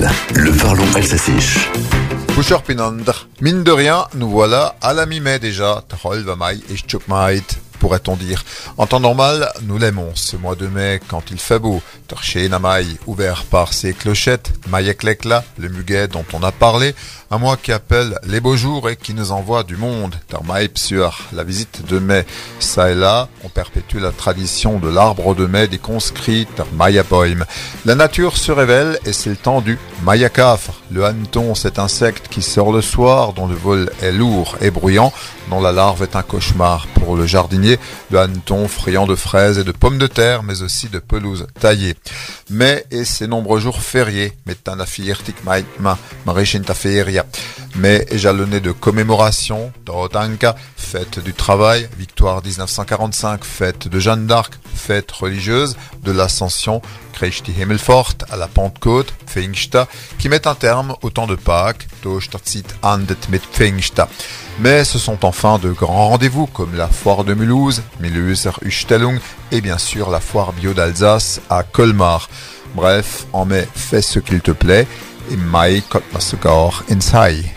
Israël, le parlons alsacien. Boucher Pinandr. Mine de rien, nous voilà à la mi-mai déjà. Trol Vamai et Chukmait, pourrait-on dire. En temps normal, nous l'aimons ce mois de mai quand il fait beau. Terché Namai, ouvert par ses clochettes, Mayeklekla, le muguet dont on a parlé, un mois qui appelle les beaux jours et qui nous envoie du monde. sur la visite de mai. Ça et là, on perpétue la tradition de l'arbre de mai des conscrits Mayapoim. La nature se révèle et c'est le temps du Mayakafre. Le hanneton, cet insecte qui sort le soir, dont le vol est lourd et bruyant, dont la larve est un cauchemar pour le jardinier, le hanneton friand de fraises et de pommes de terre, mais aussi de pelouses taillées. Mais et ses nombreux jours fériés, mais jalonné de commémorations, Dorotanka, fête du travail, victoire 1945, fête de Jeanne d'Arc, fête religieuse de l'Ascension, Krishti Himmelfort à la Pentecôte, Pfingsta, qui met un terme au temps de Pâques, Andet mit Pfingsta. Mais ce sont enfin de grands rendez-vous comme la foire de Mulhouse, Mulhouser Ustellung et bien sûr la foire bio d'Alsace à Colmar. Bref, en mai, fais ce qu'il te plaît. Im Mai kommt ins Hai.